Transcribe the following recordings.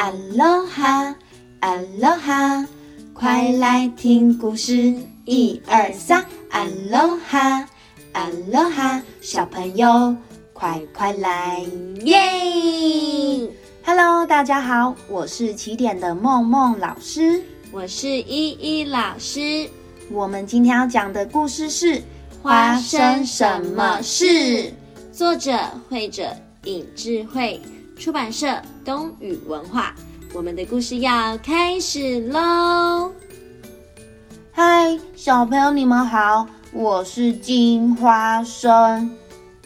阿罗哈，阿罗哈，快来听故事，一二三，阿罗哈，阿罗哈，小朋友快快来耶！Hello，大家好，我是起点的梦梦老师，我是依依老师。我们今天要讲的故事是发生什么事？作者绘者尹智慧。出版社东宇文化，我们的故事要开始喽！嗨，小朋友，你们好，我是金花生。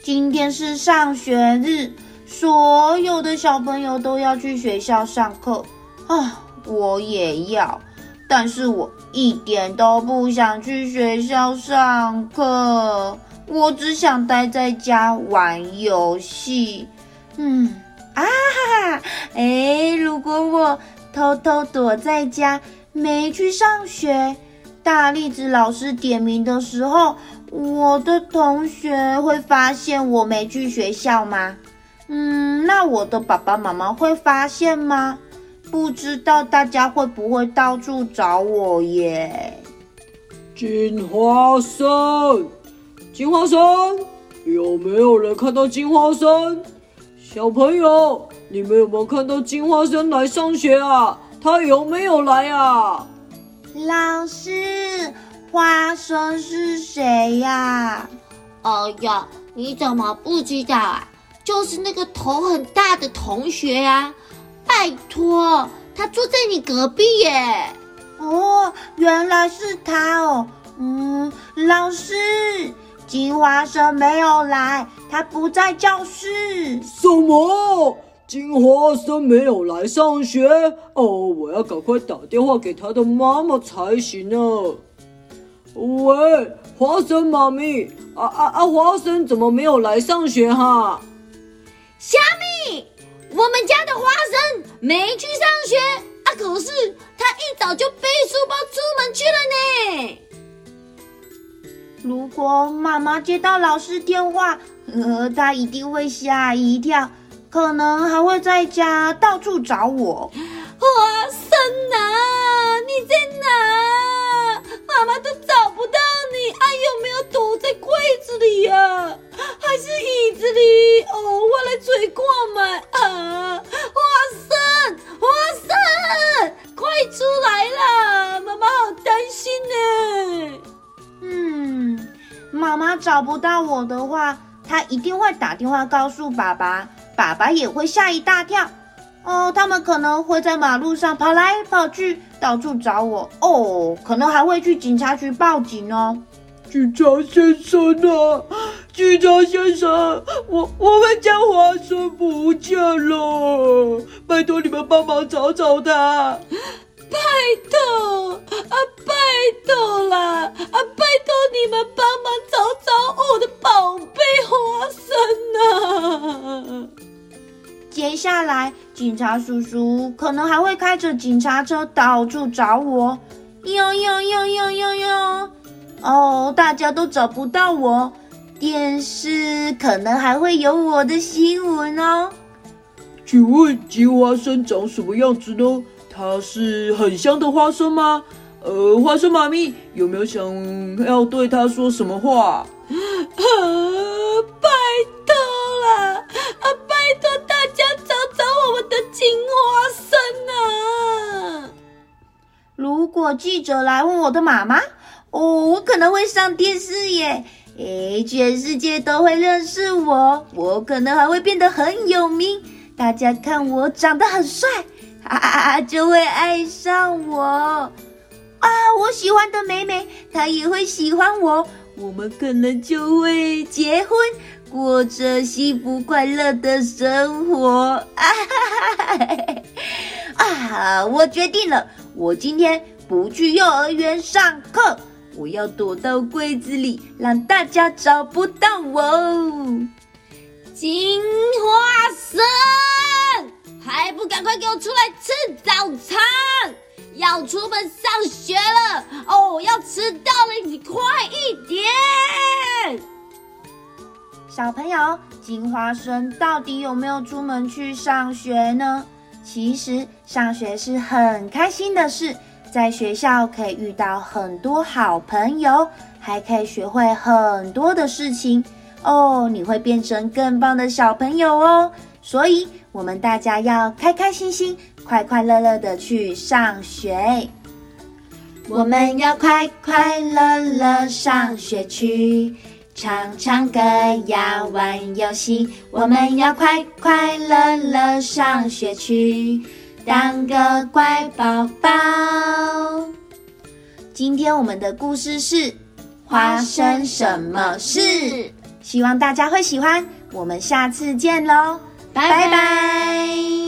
今天是上学日，所有的小朋友都要去学校上课啊，我也要，但是我一点都不想去学校上课，我只想待在家玩游戏。嗯。啊哈哈！哎，如果我偷偷躲在家，没去上学，大栗子老师点名的时候，我的同学会发现我没去学校吗？嗯，那我的爸爸妈妈会发现吗？不知道大家会不会到处找我耶？金花生，金花生，有没有人看到金花生？小朋友，你们有没有看到金花生来上学啊？他有没有来啊？老师，花生是谁呀？哎呀，你怎么不知道啊？就是那个头很大的同学呀！拜托，他坐在你隔壁耶。哦，原来是他哦。嗯，老师。金花生没有来，他不在教室。什么？金花生没有来上学？哦，我要赶快打电话给他的妈妈才行呢。喂，花生妈咪，啊啊啊！花生怎么没有来上学哈？虾米，我们家的花生没去上学啊，可是他一早就背书包出门去了呢。如果妈妈接到老师电话，呃，她一定会吓一跳，可能还会在家到处找我。花生啊，你在哪？妈妈都找不到你，啊，有没有躲在柜子里呀？还是椅子里？哦，我来追过嘛啊！花生，花生，快出来啦！妈妈好担心妈妈找不到我的话，她一定会打电话告诉爸爸，爸爸也会吓一大跳。哦，他们可能会在马路上跑来跑去，到处找我。哦，可能还会去警察局报警哦。警察先生啊，警察先生，我我们家华生不见了，拜托你们帮忙找找他。拜托啊，拜托啦啊，拜托你们帮忙找找我的宝贝花生啊！接下来，警察叔叔可能还会开着警察车到处找我。哟哟哟哟哟哟！哦，大家都找不到我，电视可能还会有我的新闻哦。请问金花生长什么样子呢？它是很香的花生吗？呃，花生妈咪有没有想要对他说什么话？啊，拜托了，啊，拜托大家找找我们的金花生啊！如果记者来问我的妈妈，哦，我可能会上电视耶，诶，全世界都会认识我，我可能还会变得很有名，大家看我长得很帅。啊，就会爱上我啊！我喜欢的妹妹，她也会喜欢我，我们可能就会结婚，过着幸福快乐的生活。啊！我决定了，我今天不去幼儿园上课，我要躲到柜子里，让大家找不到我。金花生。赶快给我出来吃早餐！要出门上学了哦，要迟到了，你快一点！小朋友，金花生到底有没有出门去上学呢？其实上学是很开心的事，在学校可以遇到很多好朋友，还可以学会很多的事情哦。你会变成更棒的小朋友哦。所以，我们大家要开开心心、快快乐乐的去上学。我们要快快乐乐上学去。唱唱歌呀，玩游戏，我们要快快乐乐上学去，当个乖宝宝。今天我们的故事是发生什么事？希望大家会喜欢。我们下次见喽，拜拜。